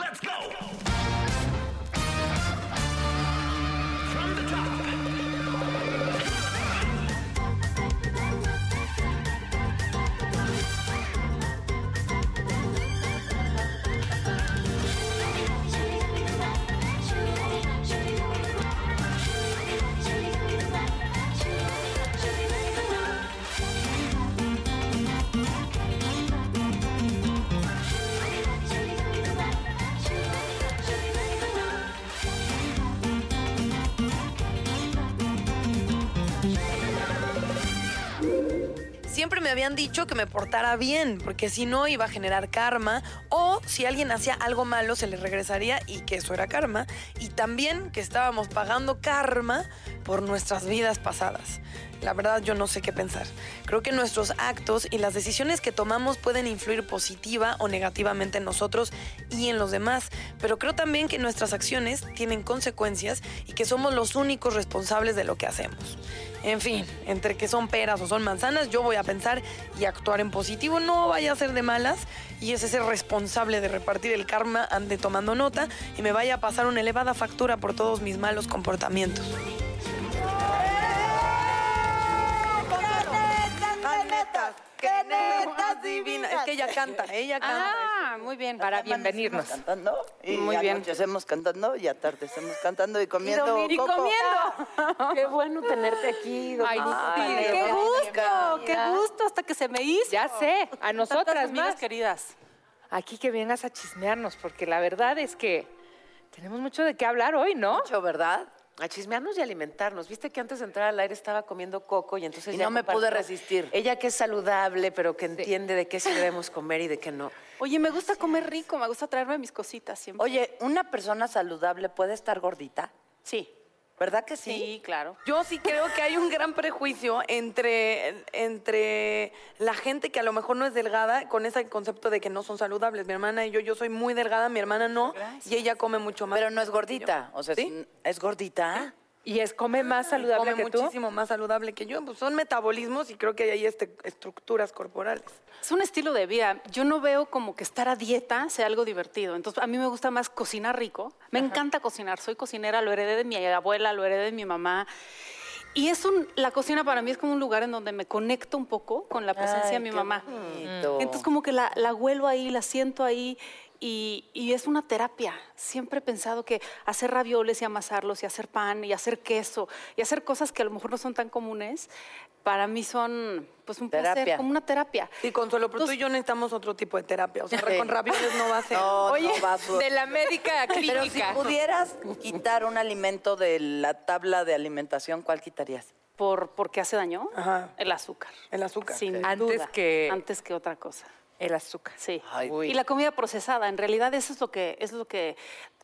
Let's go! Siempre me habían dicho que me portara bien, porque si no iba a generar karma, o si alguien hacía algo malo se le regresaría y que eso era karma, y también que estábamos pagando karma por nuestras vidas pasadas. La verdad yo no sé qué pensar. Creo que nuestros actos y las decisiones que tomamos pueden influir positiva o negativamente en nosotros y en los demás, pero creo también que nuestras acciones tienen consecuencias y que somos los únicos responsables de lo que hacemos. En fin, entre que son peras o son manzanas, yo voy a pensar y actuar en positivo, no vaya a ser de malas y ese ser responsable de repartir el karma ande tomando nota y me vaya a pasar una elevada factura por todos mis malos comportamientos. ¡Qué netas divinas! Es que ella canta, ella canta. Ah, muy bien, para bienvenirnos. cantando y Muy bien. anochecemos cantando y atardecemos cantando y comiendo y coco. comiendo. Qué bueno tenerte aquí, Ay, sí, qué gusto, qué gusto hasta que se me hizo. Ya sé, a nosotras amigas queridas. Aquí que vengas a chismearnos, porque la verdad es que tenemos mucho de qué hablar hoy, ¿no? Mucho, ¿verdad? A chismearnos y alimentarnos. Viste que antes de entrar al aire estaba comiendo coco y entonces Y ya no me pude resistir. Ella que es saludable, pero que entiende de qué sí debemos comer y de qué no. Oye, me gusta comer rico, me gusta traerme mis cositas siempre. Oye, ¿una persona saludable puede estar gordita? sí, ¿Verdad que sí? sí, claro. Yo sí creo que hay un gran prejuicio entre, entre la gente que a lo mejor no es delgada con ese concepto de que no son saludables. Mi hermana y yo, yo soy muy delgada, mi hermana no, y ella come mucho más. Pero no es gordita. O sea, ¿Sí? ¿es gordita? Y es come más saludable come que tú. muchísimo más saludable que yo. Pues son metabolismos y creo que hay este, estructuras corporales. Es un estilo de vida. Yo no veo como que estar a dieta sea algo divertido. Entonces, a mí me gusta más cocinar rico. Me encanta cocinar. Soy cocinera, lo heredé de mi abuela, lo heredé de mi mamá. Y es un, la cocina para mí es como un lugar en donde me conecto un poco con la presencia de mi qué mamá. bonito. Entonces como que la, la huelo ahí, la siento ahí y, y es una terapia. Siempre he pensado que hacer ravioles y amasarlos y hacer pan y hacer queso y hacer cosas que a lo mejor no son tan comunes, para mí son pues un placer, Terapia. como una terapia. Y Consuelo, pero tú y yo necesitamos otro tipo de terapia. O sea, Sí. con ravioles no va a ser. No, Oye, no va a su- de la médica Pero si clínica. pudieras quitar un alimento de la tabla de alimentación, ¿cuál quitarías? ¿Por, ¿Por qué hace daño? Ajá. El azúcar. El azúcar. Sin Antes duda. que- Antes que otra cosa. El azúcar. Sí. Ay, Uy. Y la comida procesada, en realidad eso es lo que es lo que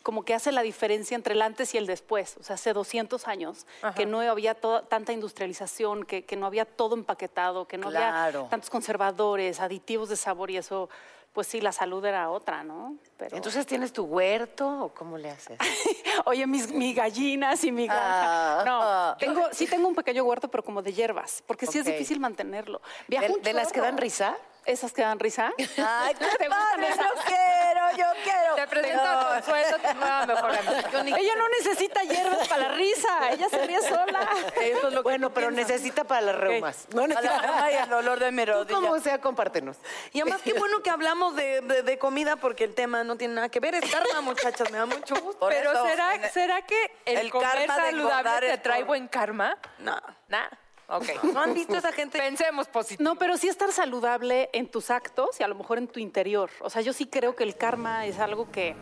como que hace la diferencia entre el antes y el después. O sea, hace 200 años que no había tanta industrialización, que, que no había todo empaquetado, que no Claro. había tantos conservadores, aditivos de sabor y eso, pues sí, la salud era otra, ¿no? Pero... Entonces, ¿tienes tu huerto o cómo le haces? Oye, mis, mis gallinas y mi granja. Ah. No, tengo, sí tengo un pequeño huerto, pero como de hierbas, porque sí es difícil mantenerlo. Viajo ¿De, un de las que dan risa? Esas que dan risa. Ay, qué ¿Te padre, yo quiero, yo quiero. Te presento a Consuelo, tu nueva mejor amiga. Ella no necesita hierbas para la risa, ella se ríe sola. Eso es lo bueno, pero necesita para las reumas. No, no, Ay, el olor de mi Tú como sea, compártenos. Y además, qué bueno que hablamos de, de- de comida porque el tema no tiene nada que ver. Es karma, muchachas, me da mucho gusto. Por Pero eso, ¿será, ¿será que el, el comer karma saludable te trae por- buen karma? No. Nah. Ok. ¿No han visto esa gente? Pensemos positivo. No, pero sí estar saludable en tus actos y a lo mejor en tu interior. O sea, yo sí creo que el karma es algo que...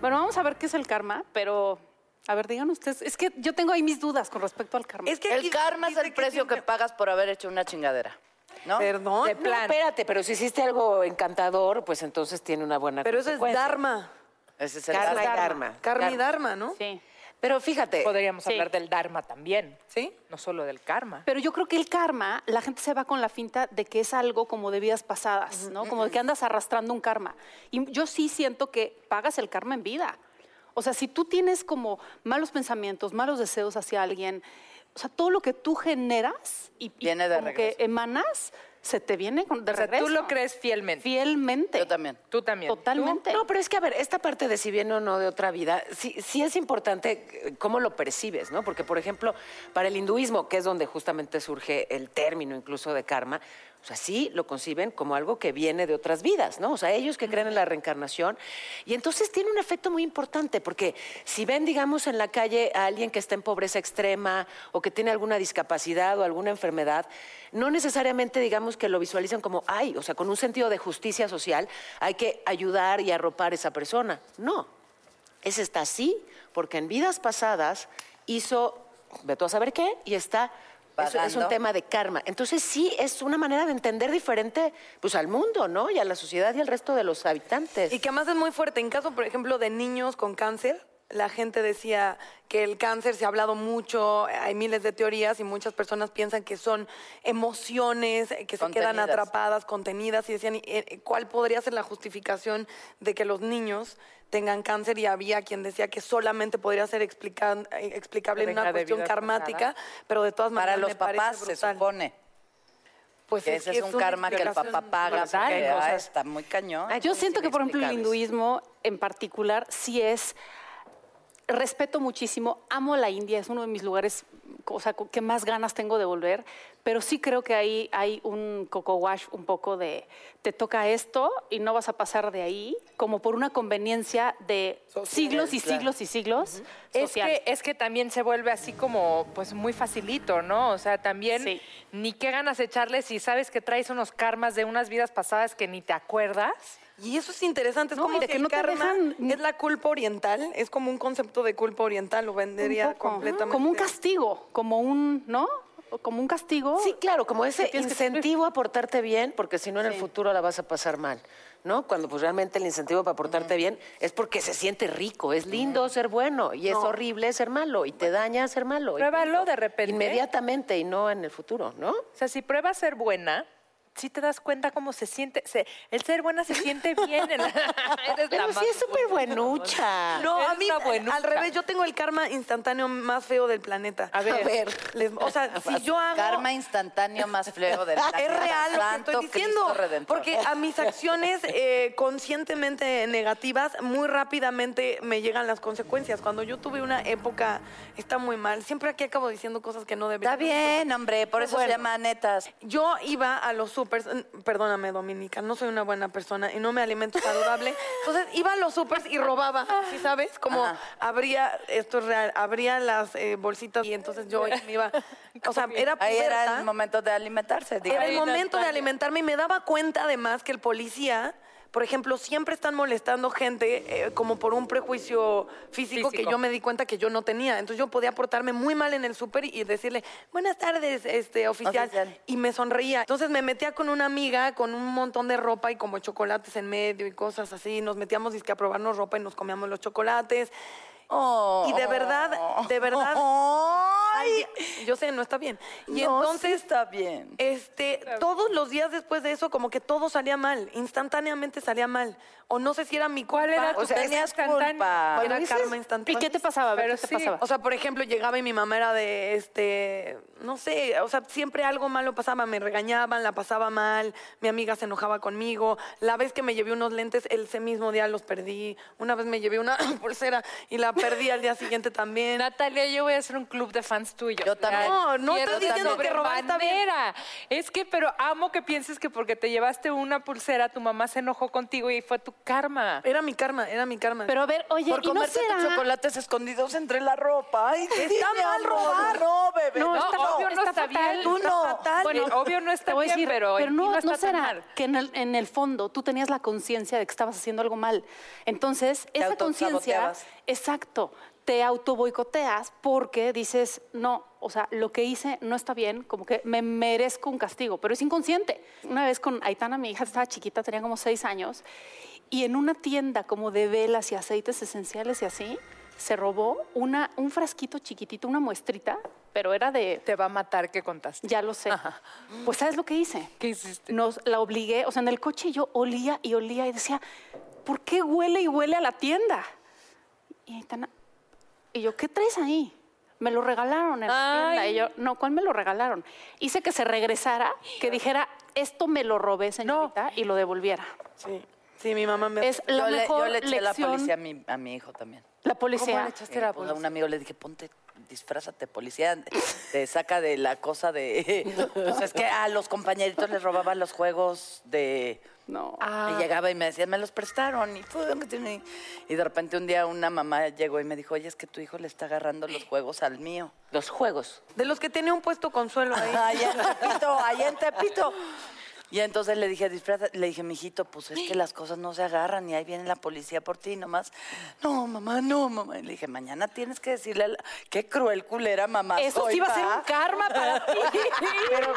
Bueno, vamos a ver qué es el karma, pero... A ver, digan ustedes. Es que yo tengo ahí mis dudas con respecto al karma. Es que El karma es el precio que pagas por haber hecho una chingadera. ¿No? Perdón. De No, plan. espérate, pero si hiciste algo encantador, pues entonces tiene una buena Pero eso es dharma. Ese es el Karma y karma. dharma. Karma y dharma, ¿no? Sí. Pero fíjate, Podríamos Sí. hablar del dharma también. ¿Sí? No solo del karma. Pero yo creo que el karma, la gente se va con la finta de que es algo como de vidas pasadas, ¿no? Como de que andas arrastrando un karma. Y yo sí siento que pagas el karma en vida. O sea, si tú tienes como malos pensamientos, malos deseos hacia alguien, o sea, todo lo que tú generas y, y Viene de como regreso. que emanas, se te viene con- de O sea, regreso. tú lo crees fielmente. Fielmente. Yo también. Tú también. Totalmente. No, pero es que, a ver, esta parte de si viene o no de otra vida, sí, sí es importante eh, cómo lo percibes, ¿no? Porque, por ejemplo, para el hinduismo, que es donde justamente surge el término incluso de karma, o sea, sí lo conciben como algo que viene de otras vidas, ¿no? O sea, ellos que creen en la reencarnación. Y entonces tiene un efecto muy importante, porque si ven, digamos, en la calle a alguien que está en pobreza extrema o que tiene alguna discapacidad o alguna enfermedad, no necesariamente, digamos, que lo visualizan como, ay, o sea, con un sentido de justicia social, hay que ayudar y arropar a esa persona. No, ese está así porque en vidas pasadas hizo, ve tú a saber qué, y está, es un tema de karma. Entonces sí, es una manera de entender diferente pues al mundo, ¿no? Y a la sociedad y al resto de los habitantes. Y que además es muy fuerte. En caso, por ejemplo, de niños con cáncer, la gente decía que el cáncer se ha hablado mucho, hay miles de teorías y muchas personas piensan que son emociones que se quedan atrapadas, contenidas y decían, ¿y, eh, ¿cuál podría ser la justificación de que los niños tengan cáncer? Y había quien decía que solamente podría ser explican- eh, explicable en una cuestión karmática, pero de todas Para maneras los me parece papás se supone Pues que es ese es un karma que el papá paga. brutal. porque, ah, está muy cañón. Yo siento que, por ejemplo, el hinduismo en particular sí es. Respeto muchísimo, amo la India, es uno de mis lugares o sea, que más ganas tengo de volver, pero sí creo que ahí hay un coco wash un poco de te toca esto y no vas a pasar de ahí, como por una conveniencia de siglos y claro. siglos y siglos. Es social. que, es que también se vuelve así como, pues muy facilito, ¿no? O sea, también Sí. ni qué ganas echarle si sabes que traes unos karmas de unas vidas pasadas que ni te acuerdas. Y eso es interesante, es No, como que, no te karma dejan es la culpa oriental, es como un concepto de culpa oriental, lo vendería completamente. Como un castigo, como un, ¿no? Como un castigo. Sí, claro, como ese incentivo a portarte bien, porque si no en el futuro la vas a pasar mal, ¿no? Cuando pues realmente el incentivo para portarte bien es porque se siente rico, es lindo ser bueno y es horrible ser malo y te daña ser malo. Pruébalo de repente. Inmediatamente y no en el futuro, ¿no? O sea, si pruebas ser buena, sí te das cuenta cómo se siente. se- el ser buena se siente bien. en la- Eres Pero la sí es súper buenucha. No, a mí, buenucha. al revés, yo tengo el karma instantáneo más feo del planeta. A ver. A ver. Les- o sea, si yo hago... Karma instantáneo más feo del Es planeta. real lo que estoy diciendo. Porque a mis acciones eh, conscientemente negativas, muy rápidamente me llegan las consecuencias. Cuando yo tuve una época, está muy mal. Siempre aquí acabo diciendo cosas que no debería. Está bien, hombre, por eso se llama netas. Yo iba a los supers, perdóname Dominica, no soy una buena persona y no me alimento saludable. Entonces iba a los supers y robaba, ¿sí sabes? Como Ajá. abría, esto es real, abría las eh, bolsitas y entonces yo me iba, o sea, era Ahí era el momento de alimentarse, Era digamos. el momento de alimentarme y me daba cuenta además que el policía, por ejemplo, siempre están molestando gente eh, como por un prejuicio físico, que yo me di cuenta que yo no tenía. Entonces yo podía portarme muy mal en el súper y decirle, buenas tardes, este oficial. Oficial. Y me sonreía. Entonces me metía con una amiga con un montón de ropa y como chocolates en medio y cosas así. Nos metíamos dizque a probarnos ropa y nos comíamos los chocolates. Oh. Y de verdad, de verdad, Ay, yo sé, no está bien. Y No, entonces sí está bien. este, todos los días después de eso, como que todo salía mal, instantáneamente salía mal. O no sé si era mi culpa. ¿Cuál era tu O sea, tenías culpa? Era karma ¿Y instantáneo. qué te pasaba? A ver, Pero ¿qué te sí. pasaba? O sea, por ejemplo, llegaba y mi mamá era de, este, no sé, o sea, siempre algo malo pasaba, me regañaban, la pasaba mal, mi amiga se enojaba conmigo, la vez que me llevé unos lentes, ese mismo día los perdí, una vez me llevé una pulsera y la perdí al día siguiente también. Natalia, yo voy a hacer un club de fans tuyo. Yo también. No, no estoy diciendo que robar sobremanera. Es que, pero amo que pienses que porque te llevaste una pulsera, tu mamá se enojó contigo y fue tu karma. Era mi karma, era mi karma. Pero a ver, oye, Por ¿y no comerte tus chocolates escondidos entre la ropa. Ay, Está sí, mal amor. robar. No, bebé. No, No, está, obvio no está está fatal. bien. Tú Está no. fatal. Bueno, obvio no está Te bien, decir, pero, en ti no, no no está tan será mal. que en el, en el fondo tú tenías la conciencia de que estabas haciendo algo mal. Entonces, esa conciencia. Exacto, te auto boicoteas porque dices, no, o sea, lo que hice no está bien, como que me merezco un castigo, pero es inconsciente. Una vez con Aitana, mi hija estaba chiquita, tenía como seis años, y en una tienda como de velas y aceites esenciales y así, se robó una, un frasquito chiquitito, una muestrita, pero era de Te va a matar que contaste. ya lo sé. Pues ¿sabes lo que hice? ¿Qué hiciste? Nos la obligué, o sea, en el coche yo olía y olía y decía, ¿por qué huele y huele a la tienda? Y, Aitana- y yo, ¿qué traes ahí? Me lo regalaron en la tienda. Y yo, no, ¿cuál me lo regalaron? Hice que se regresara, que dijera, esto me lo robé, señorita, y lo devolviera. Sí, sí, mi mamá me... Es la yo, le, mejor yo le eché la lección. policía a mi, a mi hijo también. La policía. ¿Cómo le echaste Eh, la pues, a policía? un amigo le dije, ponte, disfrázate, policía, te saca de la cosa de... Pues es que a los compañeritos les robaba los juegos de... No. Y llegaba y me decía, me los prestaron. Y, de repente un día una mamá llegó y me dijo, oye, es que tu hijo le está agarrando los juegos al mío. Los juegos. De los que tenía un puesto consuelo ahí. Allá en Tepito, allá en Tepito. Y entonces le dije, disfraza, le dije, mijito, pues es que las cosas no se agarran y ahí viene la policía por ti nomás. No, mamá, no, mamá. Y le dije, mañana tienes que decirle, a la- qué cruel culera, mamá. Eso soy, sí iba a ser pa". un karma para ti. Pero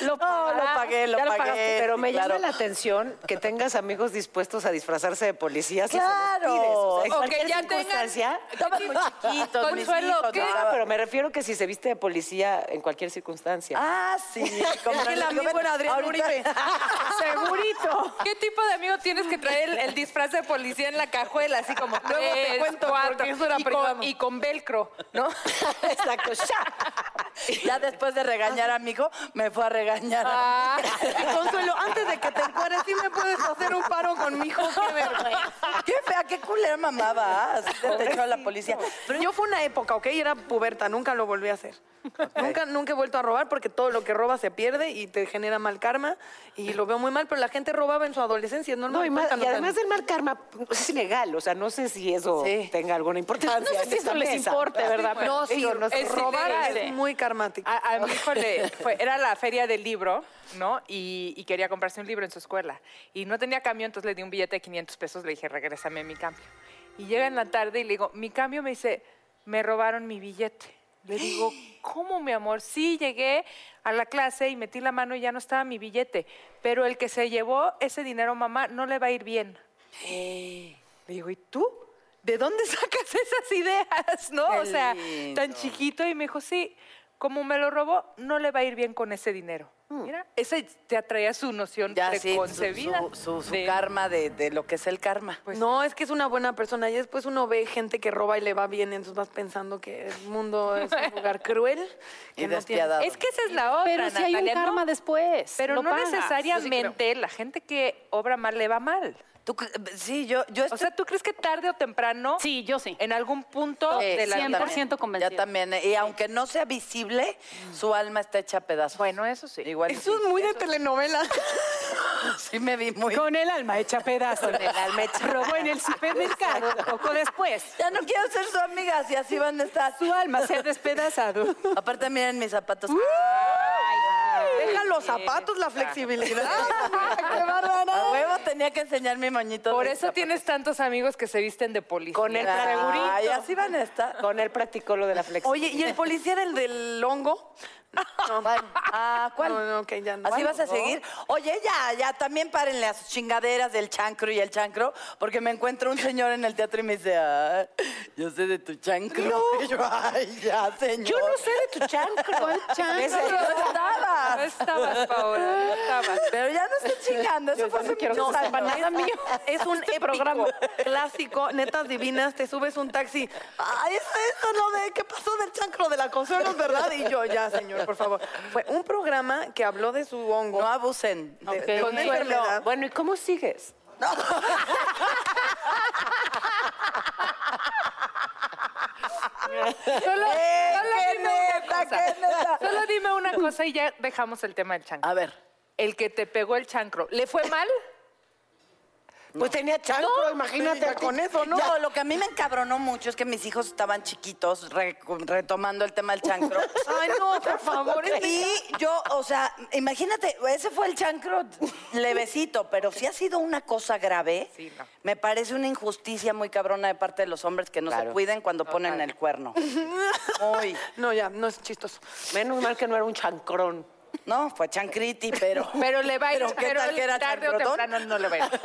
No, lo, lo pagará. pagué, lo Ya pagué, pero me claro. llama la atención que tengas amigos dispuestos a disfrazarse de policías Claro. pides. O sea, en O cualquier que ya tengan- circunstancia. Muy chiquitos, Consuelo. ¿no? Pero me refiero que si se viste de policía en cualquier circunstancia. Ah, sí. Como Es que el amigo era Adrián Uribe. Segurito. ¿Qué tipo de amigo tienes que traer el, el disfraz de policía en la cajuela? Así como Luego te cuento, cuatro, porque eso era y, privado. con, y con velcro, ¿no? Exacto. Ya después de regañar a mi hijo, me fue a regañar. Ah. Y Consuelo, antes de que te encueres, ¿sí me puedes hacer un paro con mi hijo? Qué vergüenza. Qué fea, qué culera mamá va. Así te echó a la policía. Pero yo fue una época, ¿ok? Era puberta, nunca lo volví a hacer. Nunca, nunca he vuelto a robar porque todo lo que robas se pierde y te genera mal karma y lo veo muy mal, pero la gente robaba en su adolescencia, es normal. No, y, además del mal karma, pues, es ilegal. O sea, no sé si eso Sí. tenga alguna importancia. No sé si eso les importe, ¿verdad? No, sí, Digo, no es robar es muy karmático. A, a mi hijo le fue- era la feria del libro, ¿no? Y, y quería comprarse un libro en su escuela. Y no tenía cambio, entonces le di un billete de 500 pesos, le dije, regrésame mi cambio. Y llega en la tarde y le digo, mi cambio me dice, me robaron mi billete. Le digo, ¿cómo, mi amor? Sí, llegué a la clase y metí la mano y ya no estaba mi billete. Pero el que se llevó ese dinero, mamá, no le va a ir bien. Le digo, ¿y tú? ¿De dónde sacas esas ideas? ¿No? Qué o sea, lindo. tan chiquito y me dijo, sí, como me lo robó, no le va a ir bien con ese dinero. Mira, ese te atraía su noción Ya sí, su, preconcebida. su- su- su de- karma de, de lo que es el karma. Pues- no, es que es una buena persona y después uno ve gente que roba y le va bien, entonces vas pensando que el mundo es un lugar cruel. Que Y no tiene- despiadado. Es que esa es la otra, Pero si hay un Natalia, ¿no? karma después. Pero lo no pagas. necesariamente la gente que obra mal le va mal. Tú sí, yo, yo O estoy... sea, ¿tú crees que tarde o temprano, Sí, yo sí. en algún punto Sí, de la yo vida? 100% convencida. Ya también. Y aunque no sea visible, su alma está hecha a pedazos. Bueno, eso sí. Igual Eso sí. es muy de telenovela. Sí me vi muy... Con el alma hecha pedazos. Con el alma hecha Robó en el supermercado poco después. Ya no quiero ser su amiga, si así van a estar. Su alma se ha despedazado. Aparte, miren mis zapatos. Los zapatos, la flexibilidad. ¡Qué bárbara! A huevo tenía que enseñar mi moñito. Por eso zapatos. tienes tantos amigos que se visten de policía. Con el Ay, así van a estar. Con él practicó lo de la flexibilidad. Oye, ¿y el policía era el del hongo? Bueno, ah, ¿cuál? No, no, ok, ya no. ¿Así vas a No. seguir? Oye, ya, ya, también párenle a sus chingaderas del chancro y el chancro, porque me encuentro un señor en el teatro y me dice, "Ah, yo sé de tu chancro. Y yo, ay, ya, señor. Yo no sé de tu chancro. ¿Cuál Ese no No estabas. estabas, Paola, no estabas. Pero ya no estoy chingando, eso fue hace quiero muchos años. nada mío. Es un Este programa. clásico, netas divinas, te subes un taxi. Ay, es eso lo de qué pasó del chancro de la Consuelo, es verdad. Y yo, ya, señor, por favor. Fue un programa que habló de su hongo. No abusen. de, de una Consuelo. enfermedad. Bueno, ¿y cómo sigues? Solo, Eh, solo qué dime una neta, cosa. qué neta. Solo dime una cosa y ya dejamos el tema del chancro. A ver. El que te pegó el chancro, ¿le fue mal? Pues tenía chancro, imagínate. ti. con eso, ¿no? lo que a mí me encabronó mucho es que mis hijos estaban chiquitos, re- retomando el tema del chancro. Ay, no, por favor. Y yo, o sea, imagínate, ese fue el chancro levecito, pero si ha sido una cosa grave, Sí, no. me parece una injusticia muy cabrona de parte de los hombres que no se cuiden cuando ponen el cuerno. Muy. No, ya, no es chistoso. Menos mal que no era un chancrón. No, fue chancriti, pero... Pero le va a ir, Pero ¿qué pero tal que era tarde o temprano no le va a ir.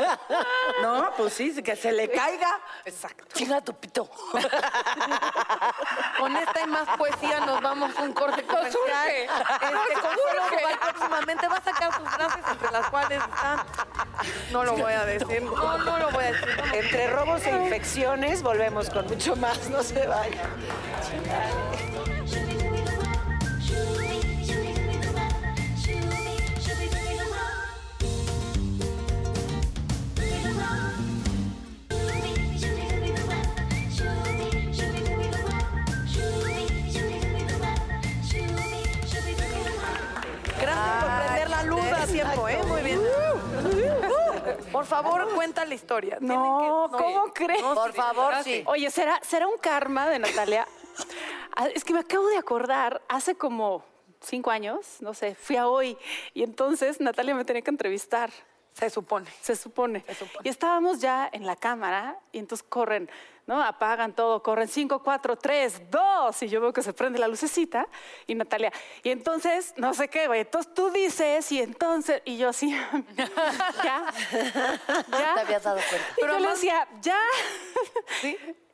No, pues sí, que se le caiga. Exacto. Chinga tu pito. Con esta y más poesía nos vamos a un corte comercial. surge, Este, Consuelo próximamente va a sacar sus frases entre las cuales están... No lo voy a decir. No, no lo voy a decir. no. Entre robos e infecciones, volvemos con mucho más. No se vayan. Por favor, cuenta la historia. No, que- ¿cómo crees? Por favor, sí. Oye, ¿será, ¿será un karma de Natalia? Ah, Es que me acabo de acordar, hace como cinco años, no sé, fui a hoy y entonces Natalia me tenía que entrevistar. Se supone. Se supone. Y estábamos ya en la cámara y entonces corren, ¿no? Apagan todo, corren 5, 4, 3, 2 y yo veo que se prende la lucecita y Natalia, y entonces, no sé qué, güey, entonces tú dices y entonces, y yo así, ya, ya. te habías dado cuenta. Y yo le decía, ya.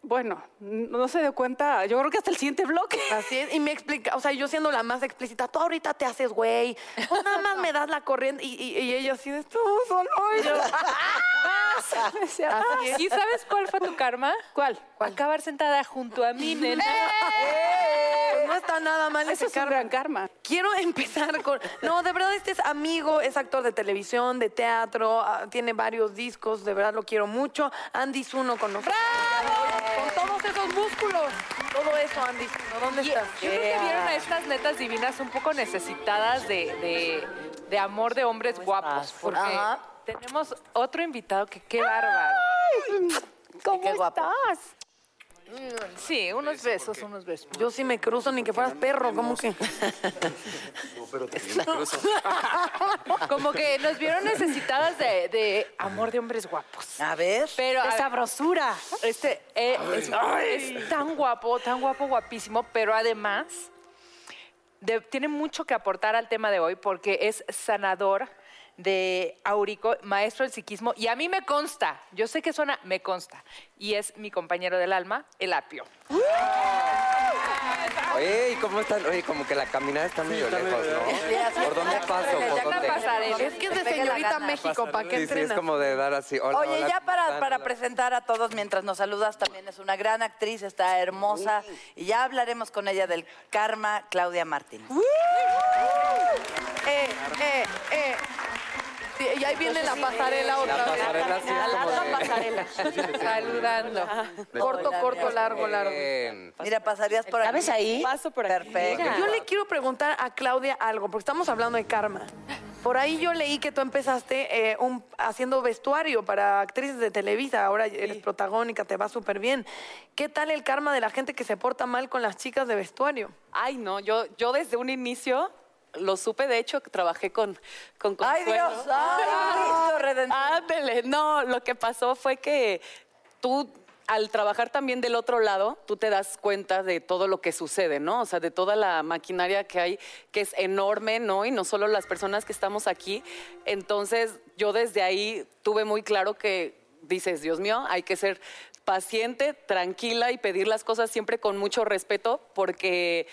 Bueno, no se dio cuenta, yo creo que hasta el siguiente bloque. Así es, y me explica, o sea, yo siendo la más explícita, tú ahorita te haces güey, pues nada más me das la corriente, y, y- y ella así de, tú solo, y yo, Me decía, Así es. ¿Y sabes cuál fue tu karma? ¿Cuál? Acabar sentada junto a mí, nena. pues no está nada mal Eso ese es un karma. gran karma. Quiero empezar con. No, de verdad, este es amigo, es actor de televisión, de teatro, ah, tiene varios discos, de verdad lo quiero mucho. Andy Zuno con nosotros. Con todos esos músculos. Todo eso, Andy. ¿Dónde Y- estás? Yo creo que vieron a estas netas divinas un poco necesitadas de, de- de amor de hombres guapos. Porque Ajá. tenemos otro invitado que qué bárbaro. ¿Cómo estás? Sí, unos besos, unos besos. Yo sí me cruzo ni que fueras perro, ¿cómo que? Como que nos vieron necesitadas de, de amor de hombres guapos. A ver. Pero a De sabrosura. este eh, es, es tan guapo, tan guapo, guapísimo, pero además de- tiene mucho que aportar al tema de hoy porque es sanador de Aurico, maestro del psiquismo, y a mí me consta, yo sé que suena, me consta, y es mi compañero del alma, el apio. Oye, ¿y cómo están? Oye, como que la caminada está medio lejos, ¿no? ¿Por dónde paso? ¿Por Ya dónde? pasaré. Es que es de señorita. México, ¿para qué Sí, sí, es como de dar así. Hola, Oye, hola, ya ¿cómo para, para presentar a todos mientras nos saludas, también es una gran actriz, está hermosa. Y ya hablaremos con ella del karma, Claudia Martín. Eh, eh, eh. Sí, y ahí viene la pasarela otra La vez. pasarela sí como de... pasarela. Saludando. Corto, Hola, corto, largo, largo. Bien. Mira, pasarías por aquí. ¿Sabes ahí? Paso por aquí. Perfecto. Yo le quiero preguntar a Claudia algo, porque estamos hablando de karma. Por ahí yo leí que tú empezaste eh, un- haciendo vestuario para actrices de Televisa, ahora eres protagónica, te va súper bien. ¿Qué tal el karma de la gente que se porta mal con las chicas de vestuario? Ay, no, yo, yo desde un inicio lo supe, de hecho, trabajé con, con ¡Ay, Consuelo. Dios! ¡Ay, Cristo Redentor! Ándele, no, lo que pasó fue que tú al trabajar también del otro lado, tú te das cuenta de todo lo que sucede, ¿no? O sea, de toda la maquinaria que hay, que es enorme, ¿no? Y no solo las personas que estamos aquí. Entonces, yo desde ahí tuve muy claro que dices, Dios mío, hay que ser paciente, tranquila y pedir las cosas siempre con mucho respeto, porque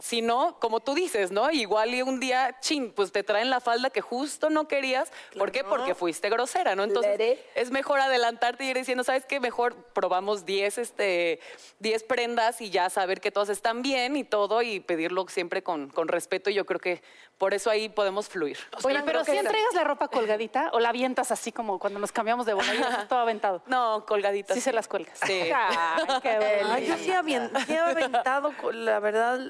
si no, como tú dices, ¿no? Igual y un día, chin, pues te traen la falda que justo no querías. ¿Por qué? Porque fuiste grosera, ¿no? Entonces, es mejor adelantarte y ir diciendo, ¿sabes qué? Mejor probamos 10 este, 10 prendas y ya saber que todas están bien y todo y pedirlo siempre con, con respeto. Y yo creo que por eso ahí podemos fluir. Oye, pero si entregas la ropa colgadita o la avientas así como cuando nos cambiamos de bola todo aventado. No, colgadita. Sí se las cuelgas. Sí. Ay, qué bueno. Ay, yo sí, avien- sí he aventado, la verdad.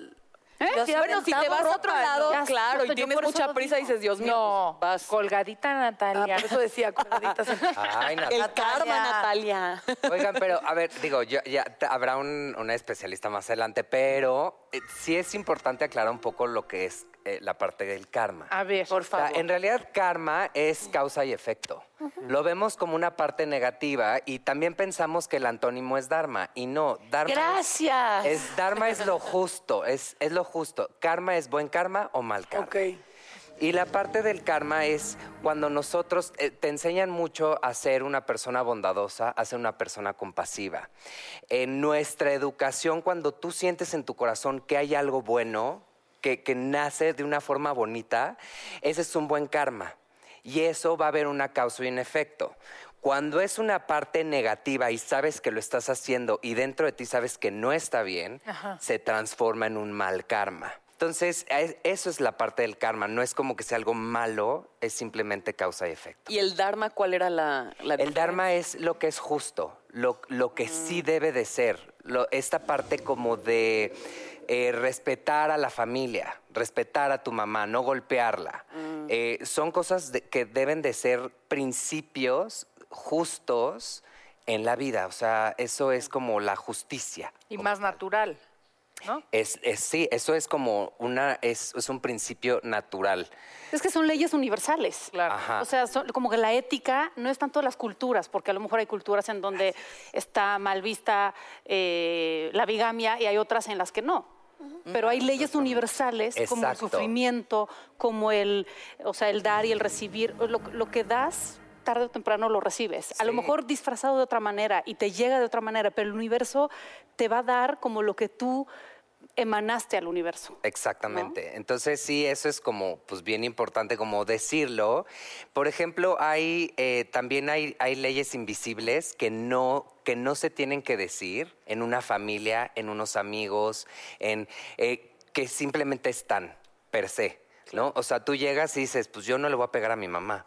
Yo he Bueno, si te vas a otro lado, claro, y tienes mucha prisa, dices, Dios mío, No, vas. colgadita Ah, Natalia. por eso decía colgaditas. Ay, El Natalia. karma, Natalia. Oigan, pero a ver, digo, yo, ya habrá un, una especialista más adelante, pero eh, sí es importante aclarar un poco lo que es eh, la parte del karma. A ver, por O sea, favor. en realidad, karma es causa y efecto. Lo vemos como una parte negativa y también pensamos que el antónimo es dharma. Y no, dharma. es- Gracias. Es, dharma es lo justo, es, es lo justo. Karma es buen karma o mal karma. Ok. Y la parte del karma es cuando nosotros eh, te enseñan mucho a ser una persona bondadosa, a ser una persona compasiva. En nuestra educación, cuando tú sientes en tu corazón que hay algo bueno, que, que nace de una forma bonita, ese es un buen karma. Y eso va a haber una causa y un efecto. Cuando es una parte negativa y sabes que lo estás haciendo y dentro de ti sabes que no está bien, se transforma en un mal karma. Entonces, es- eso es la parte del karma. No es como que sea algo malo, es simplemente causa y efecto. ¿Y el Dharma cuál era la, la El Dharma es lo que es justo, lo, lo que sí debe de ser. Lo- esta parte como de eh, respetar a la familia, respetar a tu mamá, no golpearla. Eh, son cosas de- que deben de ser principios justos en la vida. O sea, eso es como la justicia. Y más natural, ¿no? Es, es- sí, eso es como una, es, es un principio natural. Es que son leyes universales. Claro. Ajá. O sea, son- como que la ética no es tanto las culturas, porque a lo mejor hay culturas en donde está mal vista eh, la bigamia y hay otras en las que no. Pero hay leyes universales como el sufrimiento, como el, o sea, el dar y el recibir. Lo, lo que das tarde o temprano lo recibes. A lo mejor disfrazado de otra manera y te llega de otra manera, pero el universo te va a dar como lo que tú emanaste al universo. Exactamente. Entonces sí, eso es como, pues bien importante como decirlo. Por ejemplo, hay eh, también hay, hay leyes invisibles que no que no se tienen que decir en una familia, en unos amigos, en eh, que simplemente están per se, ¿no? O sea, tú llegas y dices, pues yo no le voy a pegar a mi mamá.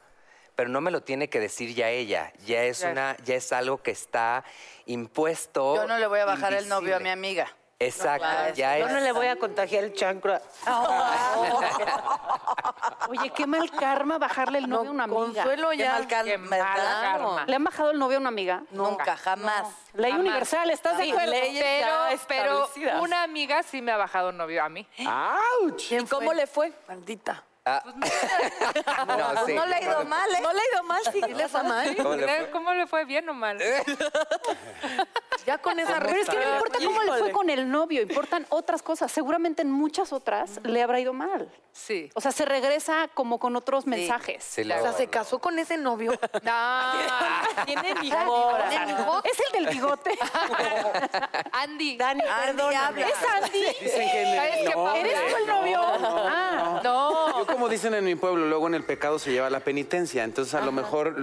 Pero no me lo tiene que decir ya ella, ya es Claro. una, ya es algo que está impuesto. Yo no le voy a bajar el novio a mi amiga. Exacto, claro, ya Yo es. no le voy a contagiar el chancro. Oye, qué mal karma bajarle el novio a una amiga. Consuelo Qué ya. mal cal- Qué mal karma. ¿Le han bajado el novio a una amiga? Nunca, jamás. Ley Jamás. universal, ¿estás de acuerdo? Pero, una amiga sí me ha bajado un novio a mí. ¿Y cómo le fue? Maldita. Ah. no, sí. No le ha ido mal, ¿eh? No le ha ido mal, sí. le fue mal? ¿Cómo le fue? ¿Cómo le fue? ¿Bien o mal? Ya con esa Pero es que no importa cómo le fue con el novio, importan otras cosas. Seguramente en muchas otras le habrá ido mal. Sí. O sea, se regresa como con otros mensajes. Sí, O sea, se casó con ese novio. No. Tienen hijos. Es el del bigote. Andy. Dani, perdóname. ¿Es Andy? Dicen que en el- ¿Sabes qué, no? ¿Eres tú el novio? Ah. No. Yo como dicen en mi pueblo, luego en el pecado se lleva la penitencia. Entonces a lo mejor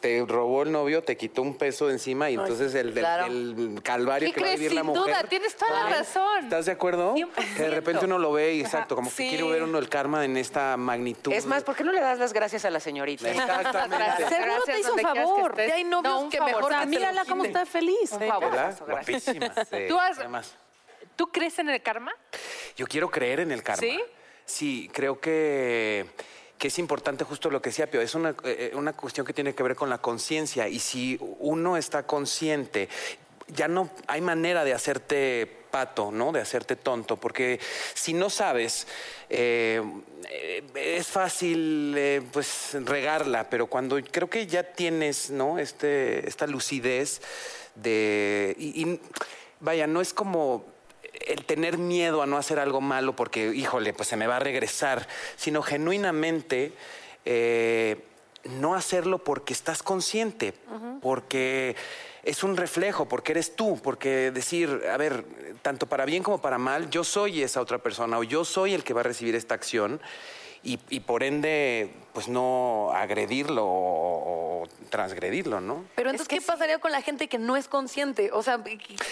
te robó el novio, te quitó un peso de encima y entonces el, del- claro. el calvario ¿Qué que va a vivir la Sin mujer. duda, tienes toda la razón. ¿Estás de acuerdo? 100%. Que de repente uno lo ve y exacto, como Sí. que quiere ver uno el karma en esta magnitud. Es más, ¿por qué no le das las gracias a la señorita? Exactamente. Seguro te Gracias, hizo un favor. Ya hay novios No, un que favor. mejor que mírala cómo está feliz. Un favor. ¿Verdad? Guapísima. Sí. ¿Tú, has- Además. ¿Tú crees en el karma? Yo quiero creer en el karma. ¿Sí? Sí, creo que, que es importante justo lo que decía Pio. Es una, eh, una cuestión que tiene que ver con la conciencia. Y si uno está consciente, ya no hay manera de hacerte pato, ¿no? De hacerte tonto. Porque si no sabes, eh, es fácil eh, pues regarla, pero cuando creo que ya tienes, ¿no? Este, esta lucidez de y- y, vaya, no es como el tener miedo a no hacer algo malo porque, híjole, pues se me va a regresar, sino genuinamente eh, no hacerlo porque estás consciente, porque es un reflejo, porque eres tú, porque decir, a ver, tanto para bien como para mal, yo soy esa otra persona o yo soy el que va a recibir esta acción y, y por ende, pues no agredirlo o, o transgredirlo, ¿no? Pero entonces, ¿qué pasaría con la gente que no es consciente? O sea,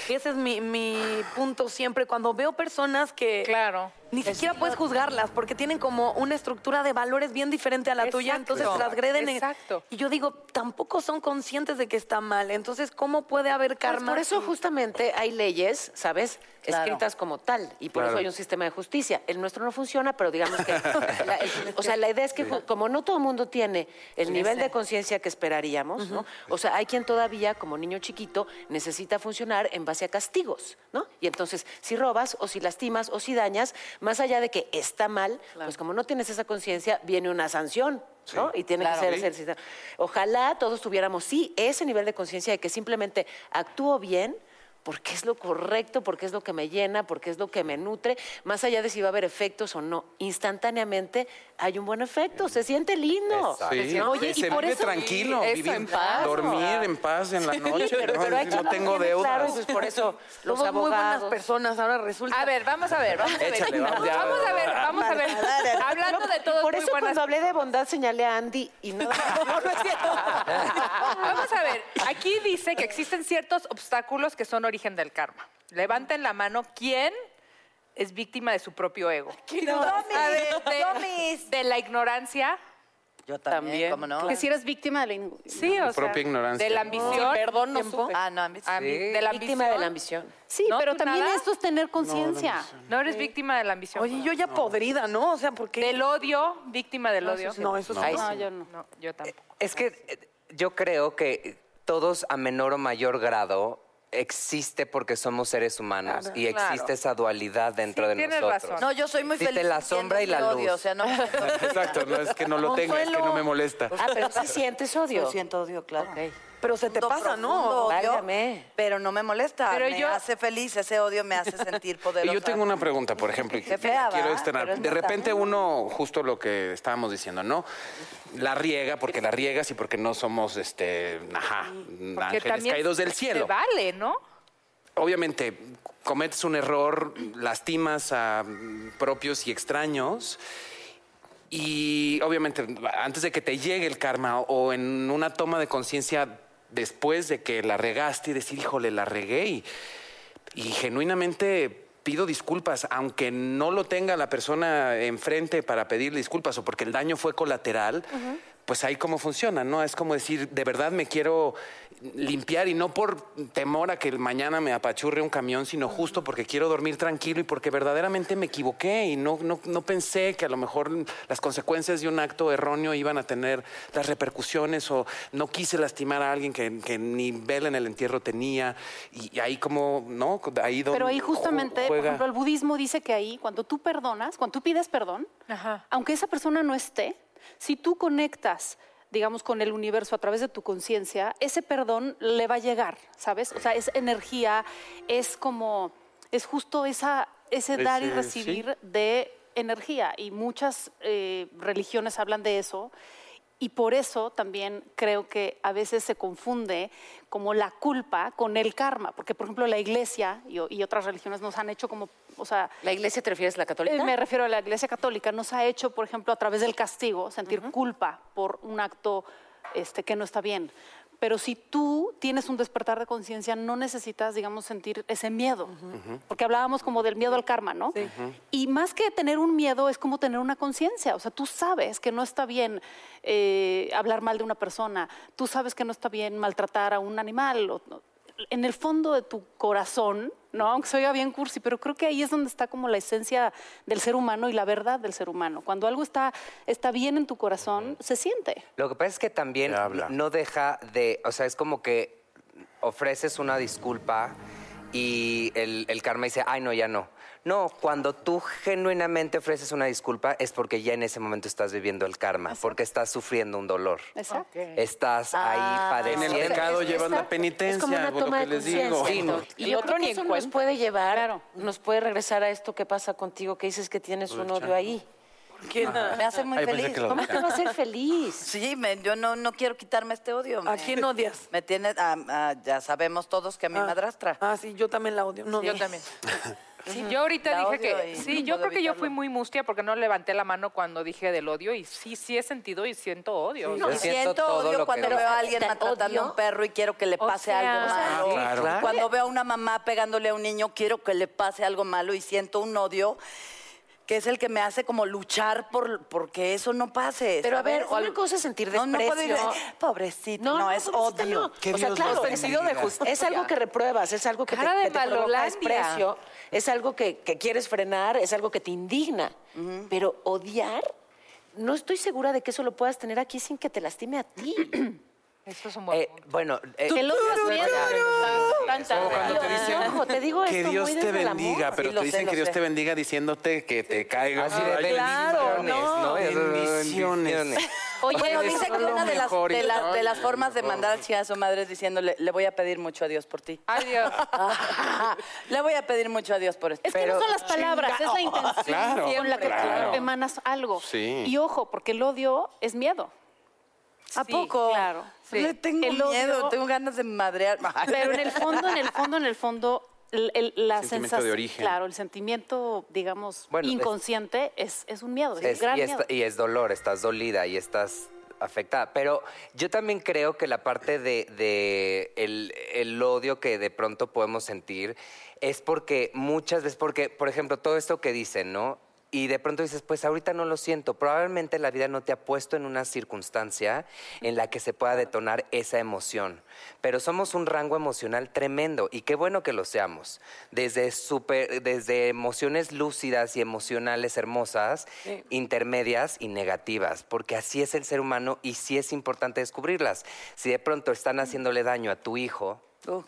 ese es mi, mi punto siempre. Cuando veo personas que Claro. ni siquiera puedes juzgarlas porque tienen como una estructura de valores bien diferente a la tuya, entonces transgreden. en- Exacto. Y yo digo, tampoco son conscientes de que está mal. Entonces, ¿cómo puede haber Pues karma? por eso justamente hay leyes, ¿sabes? Claro. Escritas como tal. Y por Claro. eso hay un sistema de justicia. El nuestro no funciona, pero digamos que... la- el- o sea, la idea es que ju- como no todo el mundo tiene el nivel de conciencia que esperaríamos, ¿no? O sea, hay quien todavía, como niño chiquito, necesita funcionar en base a castigos, ¿no? Y entonces, si robas o si lastimas o si dañas, más allá de que está mal, pues como no tienes esa conciencia, viene una sanción. ¿no? Y tiene Claro. que ser Sí. Ojalá todos tuviéramos, sí, ese nivel de conciencia de que simplemente actúo bien porque es lo correcto, porque es lo que me llena, porque es lo que me nutre, más allá de si va a haber efectos o no. Instantáneamente hay un buen efecto, se siente lindo. Sí, Se siente- Oye, se vive tranquilo, eso vivir, en paz. dormir en paz en la noche, pero, no, pero hay no quien lo tengo deudas. claro pues por eso los Somos muy buenas abogados. personas, ahora resulta. A ver, vamos a ver, vamos a ver. Échale, vamos, ya. Vamos a ver, vamos a ver. Hablando de todos Por eso cuando hablé de bondad señalé a Andy y no, no, no es cierto. Vamos a ver, aquí dice que existen ciertos obstáculos que son origen del karma. Levanten la mano, ¿quién es víctima de su propio ego? A ver, de, de la ignorancia, Yo también, También, ¿cómo no? Que si eres víctima de la in- sí, o sea, propia ignorancia. de la ambición, Perdón, no tiempo, supe. Ah, no, a mí sí. ambi- de la Víctima de la ambición. ambición. Sí, ¿No? pero ¿Tú también nada? esto es tener conciencia. No eres víctima de la ambición. Oye, yo ya podrida, ¿no? O sea, porque Del odio, víctima del odio. No, eso sí. Ay, No, sí. yo no. No, yo tampoco. Es que eh, yo creo que todos a menor o mayor grado existe porque somos seres humanos y existe claro. esa dualidad dentro Sí, de tienes nosotros. razón. No, yo soy muy Existe feliz. la sombra y la luz. odio, O sea, no. Exacto, no es que no lo tenga, es que no me molesta. Ah, pero sí sientes odio. Yo siento odio, claro. Pero se te pasa, ¿no? Válgame. Pero no me molesta. Pero me yo- hace feliz. Ese odio me hace sentir Y poderosa. yo tengo una pregunta, por ejemplo, y fea, quiero externar. Pero es De repente uno, justo lo que estábamos diciendo, ¿no? La riega porque la riegas y porque no somos, este, ajá, ángeles caídos del Te cielo. vale, ¿no? Obviamente, cometes un error, lastimas a propios y extraños. Y obviamente, antes de que te llegue el karma o en una toma de conciencia después de que la regaste y decir, híjole, la regué y, genuinamente pido disculpas, aunque no lo tenga la persona enfrente para pedirle disculpas o porque el daño fue colateral, pues ahí cómo funciona, ¿no? Es como decir, de verdad me quiero limpiar y no por temor a que mañana me apachurre un camión, sino justo porque quiero dormir tranquilo y porque verdaderamente me equivoqué y no, no, no pensé que a lo mejor las consecuencias de un acto erróneo iban a tener las repercusiones o no quise lastimar a alguien que, que ni vela en el entierro tenía y, y ahí como, ¿no? Ahí donde Pero ahí justamente, por juega. ejemplo, el budismo dice que ahí, cuando tú perdonas, cuando tú pides perdón, Ajá. aunque esa persona no esté, si tú conectas, digamos, con el universo a través de tu conciencia, ese perdón le va a llegar, ¿sabes? O sea, es energía, es como, es justo esa, ese dar y recibir de energía. Y muchas eh, religiones hablan de eso. Y por eso también creo que a veces se confunde como la culpa con el karma, porque por ejemplo la iglesia y, y otras religiones nos han hecho como, o sea, ¿La iglesia te refieres a la católica? eh, me refiero a la iglesia católica, nos ha hecho, por ejemplo, a través del castigo, sentir culpa por un acto este, que no está bien. Pero si tú tienes un despertar de conciencia, no necesitas, digamos, sentir ese miedo. Porque hablábamos como del miedo al karma, ¿no? Y más que tener un miedo, es como tener una conciencia. O sea, tú sabes que no está bien eh, hablar mal de una persona, tú sabes que no está bien maltratar a un animal. o- en el fondo de tu corazón, ¿no? Aunque se oiga bien cursi, pero creo que ahí es donde está como la esencia del ser humano y la verdad del ser humano. Cuando algo está, está bien en tu corazón, se siente. Lo que pasa es que también no deja de, o sea, es como que ofreces una disculpa y el, el karma dice, ay, no, ya no. No, cuando tú genuinamente ofreces una disculpa es porque ya en ese momento estás viviendo el karma, porque estás sufriendo un dolor. Exacto. Estás ahí En padeciendo. el pecado llevas la Es como penitencia, una por lo toma que de les digo. Y otro ni en eso nos puede llevar, nos puede regresar a esto que pasa contigo, que dices que tienes un odio ahí. Me hace muy Ay, feliz. ¿Cómo te va a hacer feliz? Sí, me- yo no, no quiero quitarme este odio. ¿A me- quién odias? Me tiene, ah, ah, ya sabemos todos que a mi Ah. madrastra. Ah, sí, yo también la odio. No, Yo también. Sí, yo ahorita La dije que sí, no yo creo que yo fui muy mustia porque no levanté la mano cuando dije del odio y sí, sí he sentido y siento odio. Yo Y siento siento odio cuando veo a alguien ¿Te maltratando a un perro y quiero que le O pase sea, algo o sea, malo. Claro. Y Cuando veo a una mamá pegándole a un niño, quiero que le pase algo malo y siento un odio que es el que me hace como luchar por porque eso no pase. Pero a ver, una cosa es sentir No, no puedo ir de, desprecio. pobrecito, no, es pobrecita, odio. no. O sea, Dios claro, es, de justicia. es algo que repruebas, es algo que te, Cara de que te provoca desprecio, es algo que, que quieres frenar, es algo que te indigna. Pero odiar, no estoy segura de que eso lo puedas tener aquí sin que te lastime a ti. Eso es un buen Eh, punto. bueno, eh, Que lo cuando te tan. dicen Ojo, te digo que esto Dios muy te bendiga, amor. pero Sí, te dicen sé, que Dios sé. te bendiga diciéndote que te caiga. Así de claro, bendiciones, no, Bendiciones. bendiciones. Oye, Bueno, dice que una de las, de, la- de las formas de mandar al chingada a su madre es diciéndole, le voy a pedir mucho a Dios por ti. Ay, Dios. le voy a pedir mucho a Dios por esto. Es que no son las palabras, es la intención Claro, con la que claro. emanas algo. Sí. Y ojo, porque el odio es miedo. ¿A Sí, poco? claro. Le tengo El odio- miedo, tengo ganas de madrear. Pero en el fondo, en el fondo, en el fondo, el- el- la Sentimiento sensación, de origen. claro, el sentimiento, digamos, Bueno, inconsciente es, es un miedo, es, Es- gran y, miedo. y es dolor, estás dolida y estás afectada. Pero yo también creo que la parte de, de el, el odio que de pronto podemos sentir es porque muchas veces, porque, por ejemplo, todo esto que dicen, ¿no? Y de pronto dices, pues ahorita no lo siento. Probablemente la vida no te ha puesto en una circunstancia en la que se pueda detonar esa emoción. Pero somos un rango emocional tremendo y qué bueno que lo seamos. Desde, super- desde emociones lúcidas y emocionales hermosas, intermedias y negativas, porque así es el ser humano y sí es importante descubrirlas. Si de pronto están haciéndole daño a tu hijo, Uh,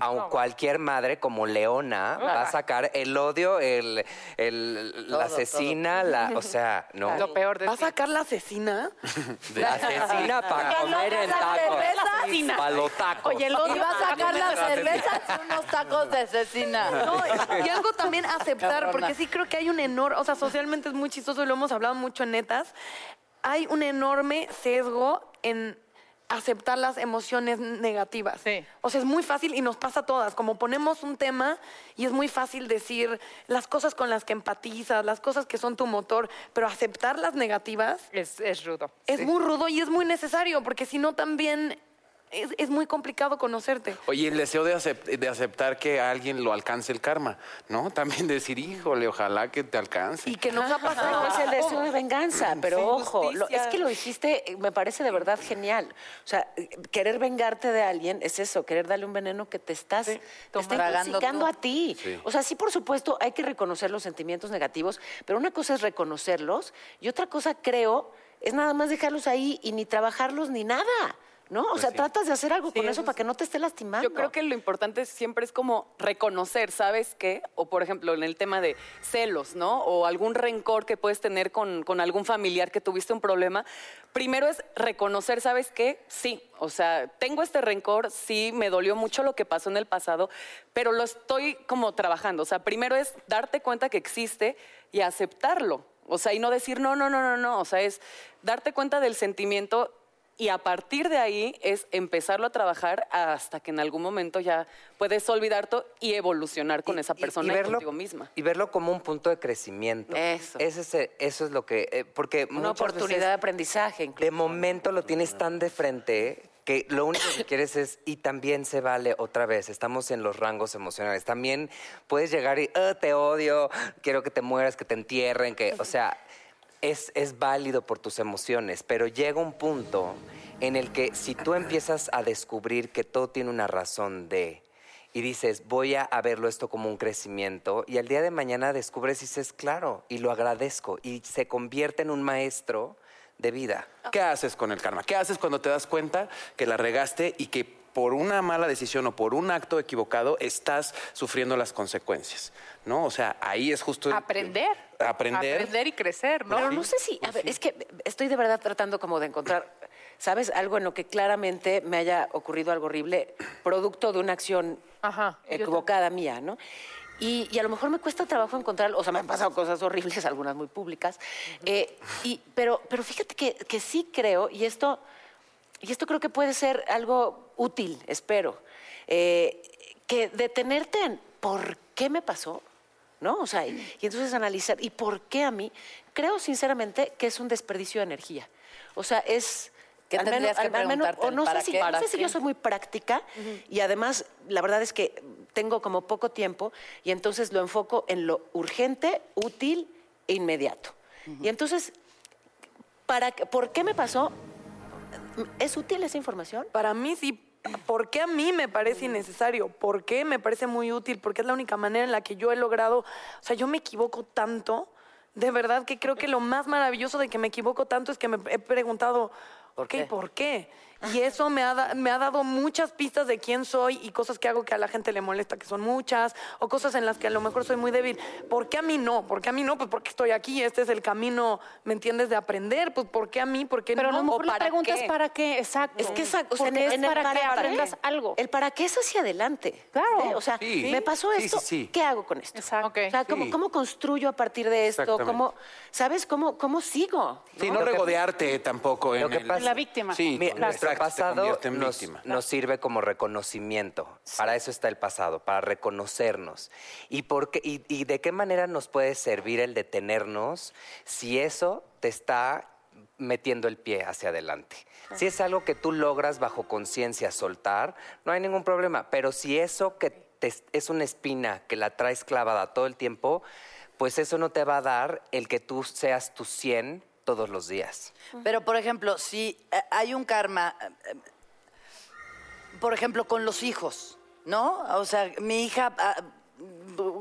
a cualquier madre como Leona va a sacar el odio, el, el- Todo, la asesina, la, o sea, ¿no? Lo peor de ¿Va a sacar la asesina? La asesina para comer en tacos. Para los tacos. Oye, el odio y va a sacar la cerveza y unos tacos de cecina. No, y algo también aceptar, Cabrona. porque sí creo que hay un enorme, o sea, socialmente es muy chistoso y lo hemos hablado mucho en netas, hay un enorme sesgo en aceptar las emociones negativas. Sí. O sea, es muy fácil y nos pasa a todas, como ponemos un tema y es muy fácil decir las cosas con las que empatizas, las cosas que son tu motor, pero aceptar las negativas Es, es rudo. es Sí. muy rudo y es muy necesario, porque si no también es, es muy complicado conocerte. Oye, el deseo de, acep- de aceptar que a alguien lo alcance el karma, ¿no? También decir, híjole, ojalá que te alcance. Y que nos ha pasado. es el deseo de venganza, pero Sí, ojo, lo- es que lo dijiste, eh, me parece de verdad genial. O sea, querer vengarte de alguien es eso, querer darle un veneno que te estás te está intoxicando tú. a ti. O sea, sí, por supuesto, hay que reconocer los sentimientos negativos, pero una cosa es reconocerlos y otra cosa, creo, es nada más dejarlos ahí y ni trabajarlos ni nada. ¿No? O sea, tratas de hacer algo Sí, con eso eso para que no te esté lastimando. Yo creo que lo importante siempre es como reconocer, ¿sabes qué? O por ejemplo, en el tema de celos, ¿no? O algún rencor que puedes tener con, con algún familiar que tuviste un problema. Primero es reconocer, ¿sabes qué? Sí, o sea, tengo este rencor, sí, me dolió mucho lo que pasó en el pasado, pero lo estoy como trabajando. O sea, primero es darte cuenta que existe y aceptarlo. O sea, y no decir, no, no, no, no, no. O sea, es darte cuenta del sentimiento y a partir de ahí es empezarlo a trabajar hasta que en algún momento ya puedes olvidar todo y evolucionar con esa persona y, contigo misma. y verlo como un punto de crecimiento. Eso. Ese es, el- eso es lo que... eh, porque Una oportunidad veces de aprendizaje. incluso. de momento lo tienes tan de frente que lo único que quieres es, y también se vale otra vez, estamos en los rangos emocionales. También puedes llegar y, "Ah, te odio, quiero que te mueras, que te entierren, que, o sea, es, es válido por tus emociones, pero llega un punto en el que si tú empiezas a descubrir que todo tiene una razón de, y dices, voy a, verlo esto como un crecimiento, y al día de mañana descubres y dices, claro, y lo agradezco, y se convierte en un maestro de vida. ¿Qué haces con el karma? ¿Qué haces cuando te das cuenta que la regaste y que por una mala decisión o por un acto equivocado estás sufriendo las consecuencias, ¿no? O sea, ahí es justo... el- Aprender. Aprender. Aprender y crecer, ¿no? Pero no sé si, a ver, es que estoy de verdad tratando como de encontrar, ¿sabes? Algo en lo que claramente me haya ocurrido algo horrible, producto de una acción Ajá. equivocada mía, ¿no? Y, y a lo mejor me cuesta trabajo encontrar, o sea, me han pasado cosas horribles, algunas muy públicas, eh, y, pero, pero fíjate que, que sí creo, y esto, y esto creo que puede ser algo útil, espero, eh, que detenerte en por qué me pasó, ¿no? O sea, y, y entonces analizar, ¿y por qué a mí? Creo sinceramente que es un desperdicio de energía. O sea, es... ¿Qué al tendrías que al menos- o no ¿Para sé si, no ¿Para sé si yo soy muy práctica y además la verdad es que tengo como poco tiempo y entonces lo enfoco en lo urgente, útil e inmediato. Y entonces, ¿para, ¿por qué me pasó? ¿Es útil esa información? Para mí sí. ¿Por qué a mí me parece innecesario? ¿Por qué me parece muy útil? Porque es la única manera en la que yo he logrado, o sea, yo me equivoco tanto, de verdad que creo que lo más maravilloso de que me equivoco tanto es que me he preguntado, ¿Por qué? ¿por qué? Y eso me ha, me ha dado muchas pistas de quién soy y cosas que hago que a la gente le molesta, que son muchas, o cosas en las que a lo mejor soy muy débil. ¿Por qué a mí no? ¿Por qué a mí no? Pues porque estoy aquí, este es el camino, ¿me entiendes? De aprender. Pues ¿por qué a mí? ¿Por qué Pero no? lo mejor ¿O la para pregunta qué? es para qué, exacto. Es que esa, o sea, en es el para, que para aprendas qué. algo. El para qué es hacia adelante. Claro. ¿eh? O sea, Sí. me pasó esto, sí, sí. ¿qué hago con esto? Exacto. O sea, ¿cómo, Sí. cómo construyo a partir de esto? ¿Cómo, ¿Sabes cómo, cómo sigo? Sí, no regodearte tampoco en Lo que el- pasa- La víctima. Sí, Mi- exacto, nuestro te pasado en nos, sirve como reconocimiento. Para eso está el pasado, para reconocernos. ¿Y, por qué- y, y de qué manera nos puede servir el detenernos si eso te está metiendo el pie hacia adelante? Si es algo que tú logras bajo conciencia soltar, no hay ningún problema. Pero si eso que te- es una espina que la traes clavada todo el tiempo, pues eso no te va a dar el que tú seas tu 100 todos los días. Pero, por ejemplo, si eh, hay un karma, eh, eh, por ejemplo, con los hijos, ¿no? O sea, mi hija ah,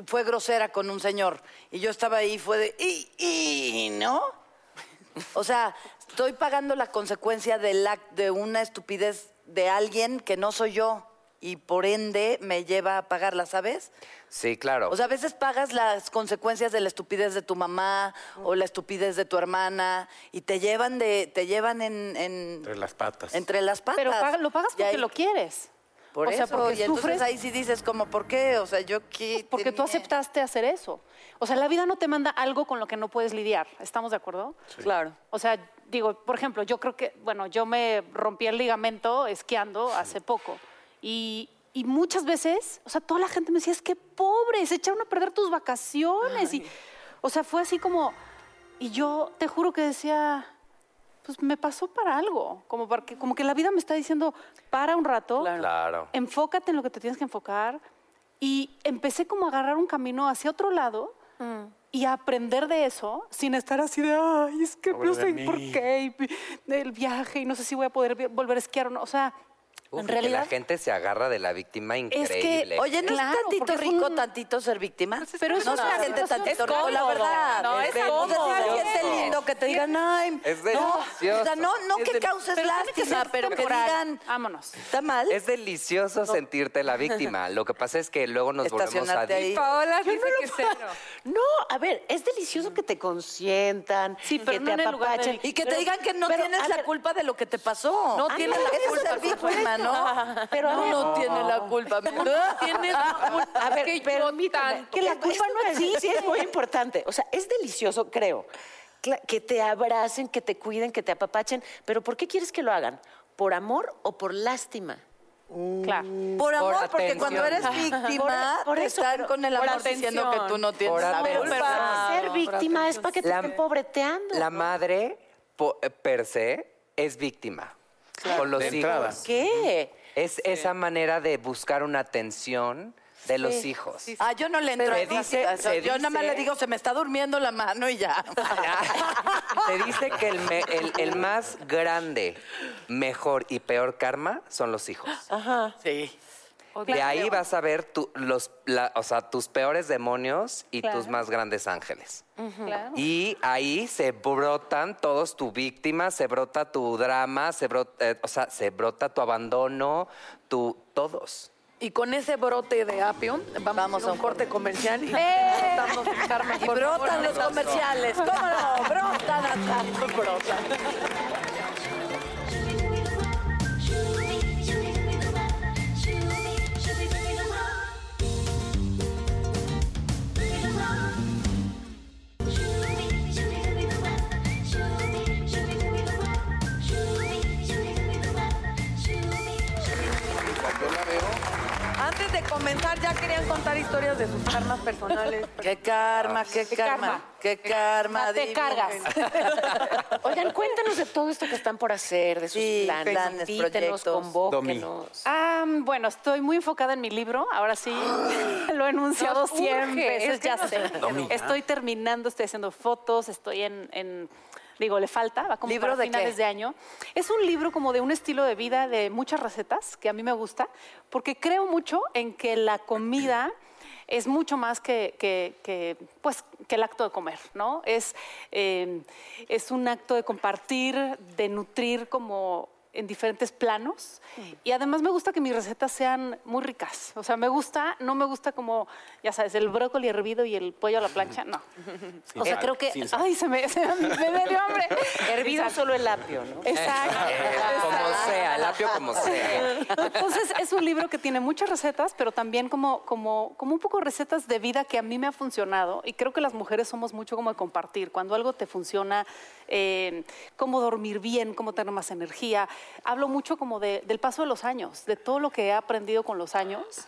fue grosera con un señor y yo estaba ahí y fue de, y, y, ¿no? O sea, estoy pagando la consecuencia del act- de una estupidez de alguien que no soy yo y por ende me lleva a pagarla, ¿sabes? Sí, claro. O sea, a veces pagas las consecuencias de la estupidez de tu mamá o la estupidez de tu hermana y te llevan de, te llevan en, en- Entre las patas. entre las patas. Pero paga- lo pagas Y porque ahí- lo quieres. Por o sea, eso, porque y entonces sufres- ahí sí dices como, ¿por qué? O sea, yo qué Porque tú aceptaste hacer eso. O sea, la vida no te manda algo con lo que no puedes lidiar. ¿Estamos de acuerdo? Claro. O sea, digo, por ejemplo, yo creo que, bueno, yo me rompí el ligamento esquiando hace poco. Y, y muchas veces, o sea, toda la gente me decía, es que pobre, se echaron a perder tus vacaciones. Y, o sea, fue así como, y yo te juro que decía, pues me pasó para algo. Como, para que, como que la vida me está diciendo, para un rato, Claro. enfócate en lo que te tienes que enfocar. Y empecé como a agarrar un camino hacia otro lado y a aprender de eso sin estar así de, ay, es que Pobre no sé mí". por qué, y el viaje y no sé si voy a poder volver a esquiar o no. O sea, Uf, en que realidad... la gente se agarra de la víctima que, increíble. Oye, ¿no Claro, es tantito es rico, un- tantito ser víctima? Pero es no una se siente situación- tantito es rico, la verdad. No, es sí cómodo. se siente lindo que te digan, ay, Es no, delicioso. o sea, no, no Es que del- causes Pero tiene que lástima, pero que digan, Vámonos. ¿está mal? Es delicioso sentirte la víctima. Lo que pasa es que luego nos volvemos Estacionarte ahí. Paola dice que cero. No, a ver, es delicioso que te consientan, Sí, pero que no te apapachen. Y que te Pero- digan que no pero, tienes a la culpa de lo que te pasó. No Ah, tienes la Eso es culpa, ser víctima, ¿no? Pero no, no tiene la culpa. Tienes A ver, que yo permítame, tanto. que la culpa no existe. Sí, es muy importante. O sea, es delicioso, creo, que te abracen, que te cuiden, que te apapachen. Pero ¿por qué quieres que lo hagan? ¿Por amor o por lástima? Claro. Por amor, porque atención. cuando eres víctima, Por- por te eso, están con el amor diciendo que tú no tienes Por la culpa. Pero ser víctima es para que te La- estén pobreteando. La madre, po- eh, per se, es víctima. Con los De hijos. entrada. ¿Qué? Es esa manera de buscar una atención de los hijos. Ah, yo no le entro a Se esa dice- situación. se Yo nada más dice- le digo, se me está durmiendo la mano y ya. Se dice que el, me- el- el más grande, mejor y peor karma son los hijos. Sí. De ahí vas a ver tu- los, la- o sea, tus peores demonios y Claro. tus más grandes ángeles. Claro. Y ahí se brotan todos tu víctima, se brota tu drama, se brota, eh, o sea, se brota tu abandono, tu todos. Y con ese brote de apio, vamos, a un corte comercial y estamos en Karma, Y por favor, brotan los comerciales, ¿cómo no? Brotan hasta. Brotan. Comenzar, ya querían contar historias de sus karmas personales. Qué karma, qué karma, qué karma. Te divino. cargas. Oigan, cuéntanos de todo esto que están por hacer, de sus Sí, planes. planes, proyectos. convóquenos. Ah, bueno, estoy muy enfocada en mi libro. Ahora sí, lo he enunciado Nos urge, cien veces, es que ya nos sé. Domi. Estoy terminando, estoy haciendo fotos, estoy en... en- Digo, le falta, va como ¿Libro para de finales qué? de año. Es un libro como de un estilo de vida de muchas recetas que a mí me gusta, porque creo mucho en que la comida es mucho más que, que- que, pues, que el acto de comer, ¿no? Es, eh, es un acto de compartir, de nutrir como en diferentes planos. Y además me gusta que mis recetas sean muy ricas. O sea, me gusta, no me gusta como, ya sabes, el brócoli hervido y el pollo a la plancha, no. Sin o sea, sal, creo que, ay, se me, se me, me dio hambre. Hervido solo el apio, ¿no? Exacto. Eh, como sea, el apio como sea. Entonces es un libro que tiene muchas recetas, pero también como, como, como un poco recetas de vida que a mí me ha funcionado. Y creo que las mujeres somos mucho como de compartir. Cuando algo te funciona, eh, cómo dormir bien, cómo tener más energía. Hablo mucho como de- del paso de los años, de todo lo que he aprendido con los años.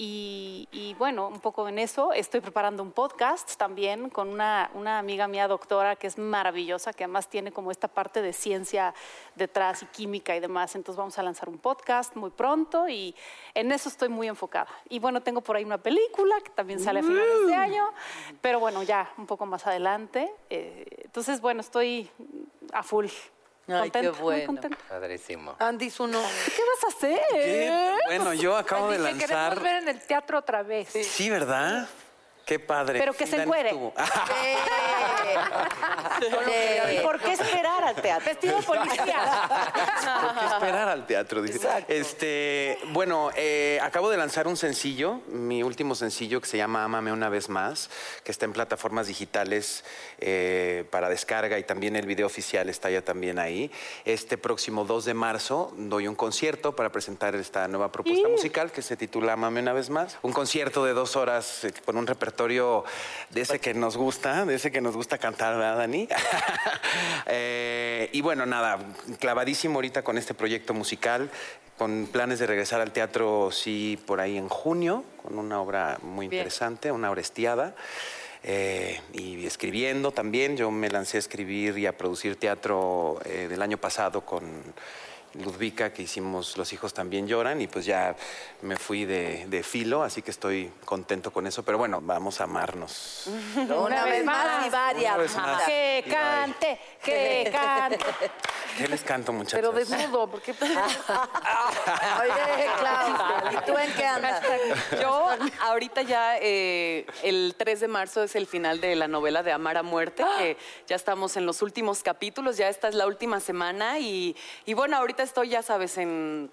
Y, y bueno, un poco en eso. Estoy preparando un podcast también con una, una amiga mía doctora que es maravillosa, que además tiene como esta parte de ciencia detrás y química y demás. Entonces vamos a lanzar un podcast muy pronto y en eso estoy muy enfocada. Y bueno, tengo por ahí una película que también sale a finales de año, pero bueno, ya un poco más adelante. Eh, entonces, bueno, estoy a full. Ay, qué Contenta, muy bueno. contenta. Padrísimo. Andy Zuno. ¿Qué vas a hacer? ¿Qué? Bueno, yo acabo de lanzar. queremos ver en el teatro otra vez. Sí, ¿verdad? Qué padre. Pero que se encuere. estuvo. Sí. ¿Por qué esperar al teatro? Vestido policía. ¿Por qué esperar al teatro? Dice. Este, bueno, eh, acabo de lanzar un sencillo, mi último sencillo que se llama Ámame una vez más, que está en plataformas digitales eh, para descarga y también el video oficial está ya también ahí. Este próximo 2 de marzo doy un concierto para presentar esta nueva propuesta musical que se titula Ámame una vez más. Un concierto de dos horas eh, con un repertorio de ese que nos gusta, de ese que nos gusta cantar, ¿verdad, Dani? Eh, y bueno, nada, clavadísimo ahorita con este proyecto musical, con planes de regresar al teatro, sí, por ahí en junio, con una obra muy interesante, una obra estiada. eh, y escribiendo también, yo me lancé a escribir y a producir teatro eh, del año pasado con Ludvika, que hicimos Los hijos también lloran, y pues ya me fui de, de filo, así que estoy contento con eso, pero bueno, vamos a amarnos. Una vez más y varias. Más. Que cante, que cante. ¿Qué les canto, muchachos? Pero desnudo, porque Oye, Clau, ¿y tú en qué andas? Yo ahorita ya eh, el 3 de marzo es el final de la novela de Amar a Muerte, que ya estamos en los últimos capítulos, ya esta es la última semana y, y bueno, ahorita estoy, ya sabes, en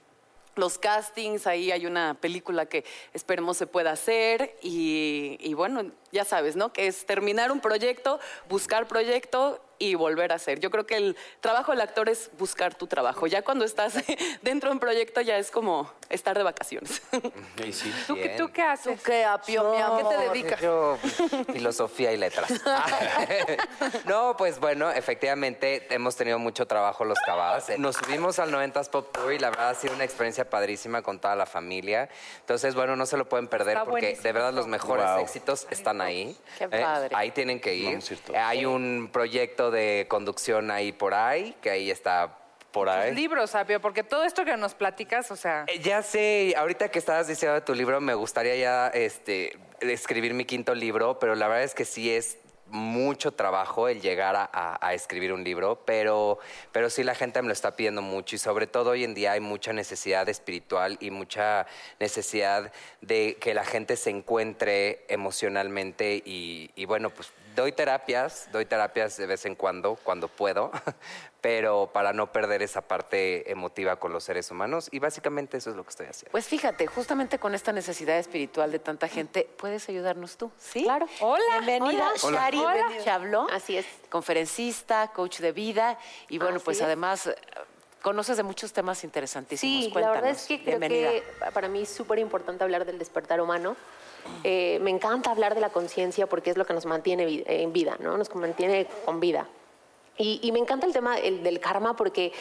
los castings, ahí hay una película que esperemos se pueda hacer y, y bueno, ya sabes, ¿no? Que es terminar un proyecto, buscar proyecto y volver a hacer. Yo creo que el trabajo del actor es buscar tu trabajo. Ya cuando estás dentro de un proyecto ya es como estar de vacaciones. Sí, sí. ¿Tú, qué- Bien. ¿Tú qué haces? ¿Qué apio, mi amor? ¿Qué te dedicas? Yo, filosofía y letras. no, pues bueno, efectivamente hemos tenido mucho trabajo los cabas. Nos subimos al 90s Pop Tour y la verdad ha sido una experiencia padrísima con toda la familia. Entonces, bueno, no se lo pueden perder Está porque buenísimo. de verdad los mejores Wow. éxitos están ahí. Qué ¿eh? padre. Ahí tienen que ir. Vamos a ir todos. Hay un proyecto de conducción ahí por ahí, que ahí está por Tus ahí. libros, Sapio, porque todo esto que nos platicas, o sea, Eh, Ya sé, ahorita que estabas diciendo de tu libro, me gustaría ya este, escribir mi quinto libro, pero la verdad es que sí es mucho trabajo el llegar a, escribir un libro, pero, pero sí la gente me lo está pidiendo mucho y sobre todo hoy en día hay mucha necesidad espiritual y mucha necesidad de que la gente se encuentre emocionalmente y bueno, pues doy terapias, doy terapias de vez en cuando, cuando puedo, pero para no perder esa parte emotiva con los seres humanos y básicamente eso es lo que estoy haciendo. Pues fíjate, justamente con esta necesidad espiritual de tanta gente, puedes ayudarnos tú, ¿sí? Claro. Hola. Bienvenida, Hola. Shari Hola. Chabló. Así es. Conferencista, coach de vida y bueno, Así pues es. además eh, conoces de muchos temas interesantísimos. Sí, la Cuéntanos. verdad es que creo Bienvenida. que para mí es súper importante hablar del despertar humano. Eh, me encanta hablar de la conciencia porque es lo que nos mantiene vi- en vida, ¿no? Nos mantiene con vida. Y, y me encanta el tema el del karma porque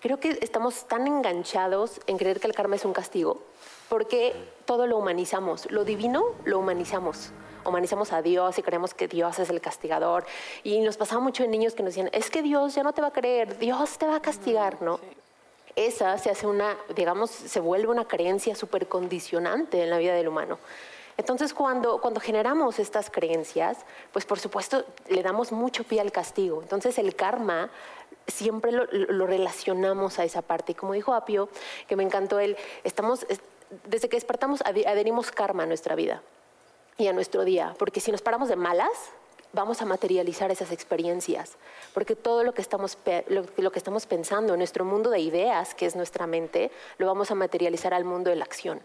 creo que estamos tan enganchados en creer que el karma es un castigo, porque todo lo humanizamos, lo divino lo humanizamos. Humanizamos a Dios y creemos que Dios es el castigador. Y nos pasaba mucho en niños que nos decían, es que Dios ya no te va a creer, Dios te va a castigar, ¿no? Esa se hace una, digamos, se vuelve una creencia súper condicionante en la vida del humano. Entonces, cuando, cuando generamos estas creencias, pues por supuesto le damos mucho pie al castigo. Entonces, el karma siempre lo, lo relacionamos a esa parte. Y como dijo Apio, que me encantó él, estamos, es- desde que despertamos adherimos karma a nuestra vida y a nuestro día, porque si nos paramos de malas, vamos a materializar esas experiencias, porque todo lo que estamos lo, lo que estamos pensando en nuestro mundo de ideas, que es nuestra mente, lo vamos a materializar al mundo de la acción,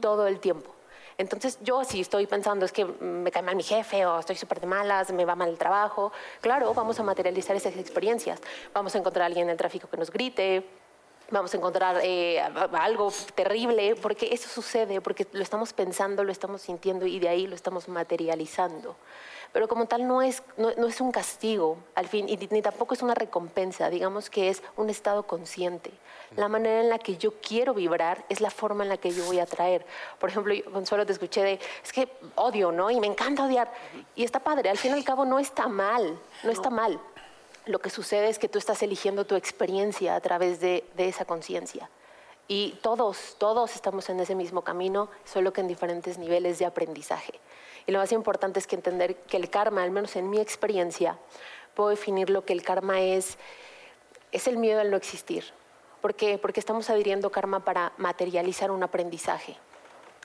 todo el tiempo. Entonces yo si estoy pensando es que me cae mal mi jefe o estoy súper de malas, me va mal el trabajo, claro, vamos a materializar esas experiencias. Vamos a encontrar a alguien en el tráfico que nos grite, vamos a encontrar eh, algo terrible, porque eso sucede, porque lo estamos pensando, lo estamos sintiendo y de ahí lo estamos materializando. Pero como tal no es, no, no es un castigo, al fin, y ni tampoco es una recompensa, digamos que es un estado consciente. La manera en la que yo quiero vibrar es la forma en la que yo voy a atraer. Por ejemplo, yo, Consuelo, te escuché de, es que odio, ¿no? Y me encanta odiar. Y está padre, al fin y al cabo no está mal, no está mal. Lo que sucede es que tú estás eligiendo tu experiencia a través de, de esa conciencia. Y todos, todos estamos en ese mismo camino, solo que en diferentes niveles de aprendizaje. Y lo más importante es que entender que el karma, al menos en mi experiencia, puedo definir lo que el karma es, es el miedo al no existir. ¿Por qué? Porque estamos adhiriendo karma para materializar un aprendizaje,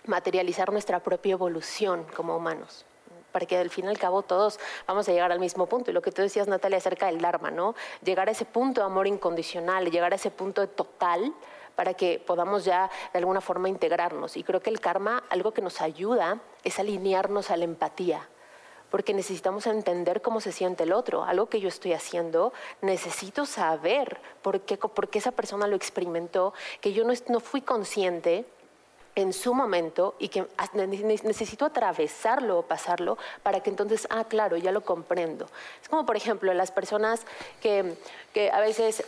materializar nuestra propia evolución como humanos para que al fin y al cabo todos vamos a llegar al mismo punto. Y lo que tú decías, Natalia, acerca del Dharma, ¿no? Llegar a ese punto de amor incondicional, llegar a ese punto de total para que podamos ya de alguna forma integrarnos. Y creo que el karma, algo que nos ayuda es alinearnos a la empatía porque necesitamos entender cómo se siente el otro. Algo que yo estoy haciendo, necesito saber por qué, por qué esa persona lo experimentó, que yo no, no fui consciente en su momento y que necesito atravesarlo o pasarlo para que entonces, ah, claro, ya lo comprendo. Es como, por ejemplo, las personas que, que a veces,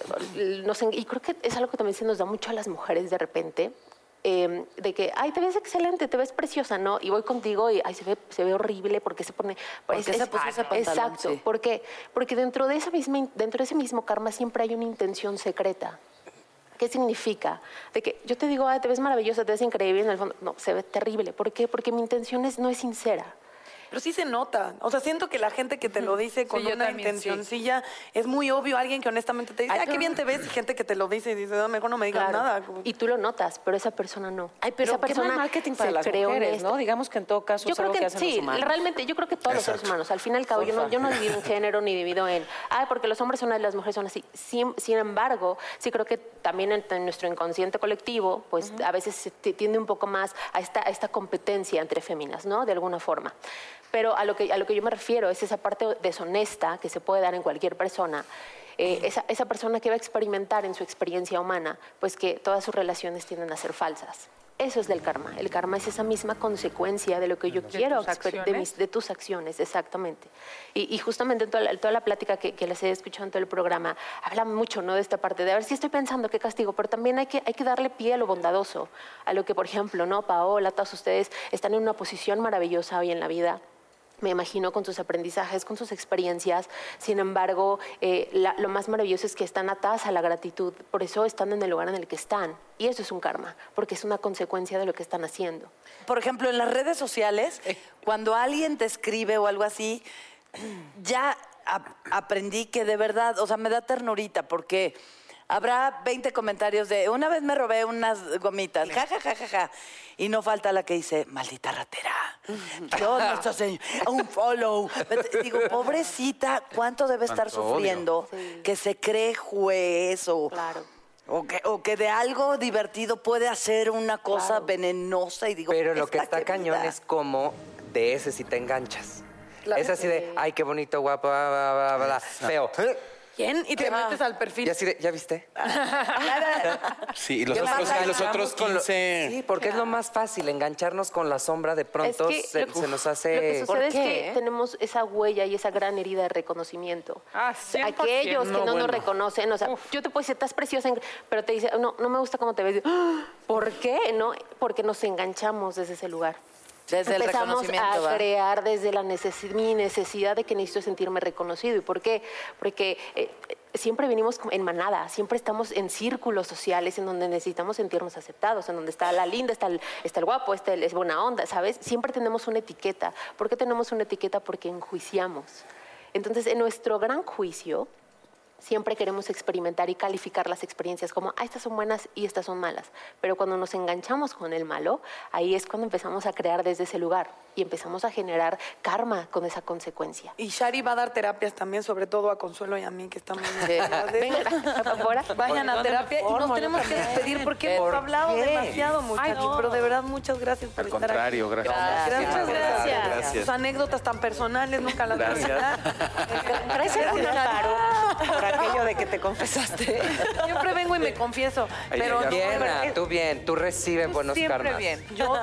nos, en- y creo que es algo que también se nos da mucho a las mujeres de repente, eh, de que, ay, te ves excelente, te ves preciosa, ¿no? Y voy contigo y, ay, se ve, se ve horrible porque se pone... ¿Por qué se puso ese pantalón? Exacto. Sí. ¿Por qué? Porque dentro de, esa misma, dentro de ese mismo karma siempre hay una intención secreta. ¿Qué significa? De que yo te digo, "Ay, te ves maravillosa, te ves increíble, en el fondo, no, se ve terrible. ¿Por qué? Porque mi intención es, no es sincera. Pero sí se nota. O sea, siento que la gente que te lo dice con Sí, una también, intencioncilla es muy obvio. Alguien que honestamente te dice, Ay, ah, qué bien te ves. Y gente que te lo dice y dice, "No, mejor no me digas Claro. nada. Y tú lo notas, pero esa persona no. Ay, pero esa qué mal marketing para se las creó mujeres. ¿no? Digamos que en todo caso Yo es creo algo que, que hacen sí, los humanos. realmente yo creo que todos los seres humanos. Al fin y al cabo, yo no, yo no divido en género ni divido en, ay, porque los hombres son así, las mujeres son así. Sin, sin embargo, sí creo que también en, en nuestro inconsciente colectivo, pues a veces se tiende un poco más a esta, a esta competencia entre féminas, ¿no? De alguna forma. Pero a lo, que, a lo que yo me refiero es esa parte deshonesta que se puede dar en cualquier persona. Eh, esa, esa persona que va a experimentar en su experiencia humana, pues que todas sus relaciones tienden a ser falsas. Eso es del karma. El karma es esa misma consecuencia de lo que yo quiero, tus de, acciones. mis- de tus acciones, exactamente. Y, y justamente en toda la, toda la plática que, que les he escuchado en todo el programa, habla mucho ¿no? de esta parte, de a ver si estoy pensando qué castigo, pero también hay que, hay que darle pie a lo bondadoso, a lo que, por ejemplo, ¿no? Paola, todos ustedes están en una posición maravillosa hoy en la vida me imagino con sus aprendizajes, con sus experiencias. Sin embargo, eh, la- lo más maravilloso es que están atadas a la gratitud, por eso están en el lugar en el que están. Y eso es un karma, porque es una consecuencia de lo que están haciendo. Por ejemplo, en las redes sociales, cuando alguien te escribe o algo así, ya ap- aprendí que de verdad, o sea, me da ternurita porque habrá 20 comentarios de una vez me robé unas gomitas, ja, ja, ja, ja, ja. Y no falta la que dice, maldita ratera. Yo no estoy haciendo un follow. Digo, pobrecita, ¿cuánto debe estar odio. sufriendo que se cree juez o, o, que, o que de algo divertido puede hacer una cosa venenosa y digo, Pero lo que está cañón es como de ese si te enganchas. Claro. Es así de, ay, qué bonito, guapo, bla, bla, bla, bla, bla, feo. ¿Quién? Y te metes al perfil. Y así de, ¿ya viste? Sí, y los ¿Qué otros, y los otros Enganchamos con lo- 15. Sí, porque es lo más fácil, engancharnos con la sombra de pronto Es que se, lo- se nos Lo que hace... sucede es que tenemos esa huella y esa gran herida de reconocimiento. Aquellos que no, No, nos reconocen, o sea, yo te puedo decir, estás preciosa, pero te dice, no, no me gusta cómo te ves. ¡Ah! ¿Por qué? No, porque nos enganchamos desde ese lugar. Desde el Empezamos reconocimiento, a ¿va? crear desde la necesi- mi necesidad de que necesito sentirme reconocido. ¿Y por qué? Porque eh, siempre venimos en manada, siempre estamos en círculos sociales en donde necesitamos sentirnos aceptados, en donde está la linda, está el, está el guapo, está el, es buena onda, ¿sabes? Siempre tenemos una etiqueta. ¿Por qué tenemos una etiqueta? Porque enjuiciamos. Entonces, en nuestro gran juicio, siempre queremos experimentar y calificar las experiencias como, ah, estas son buenas y estas son malas. Pero cuando nos enganchamos con el malo, ahí es cuando empezamos a crear desde ese lugar y empezamos a generar karma con esa consecuencia. Y Shari va a dar terapias también, sobre todo a Consuelo y a mí, que estamos Vengan, afuera. Vayan a ¿Dónde me terapia y nos tenemos que despedir porque hemos ¿Por hablado qué? demasiado, muchachos. Ay, no. Pero de verdad, muchas gracias por Al estar contrario, aquí. gracias. Gracias, gracias. Gracias. Sus anécdotas tan personales nunca las Gracias. olvidar. Gracias, aquello de que te confesaste. Siempre vengo y me confieso. Pero no, bien, pero- ah, tú bien, tú recibes buenos Siempre karmas. bien. Yo,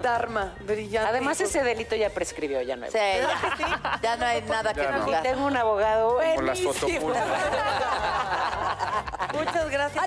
Dharma, brillante. Además, ese delito ya prescribió, ya no hay. Sí, ya, ya no hay nada que no. arreglar. Tengo un abogado Por las fotopulpas. Muchas gracias.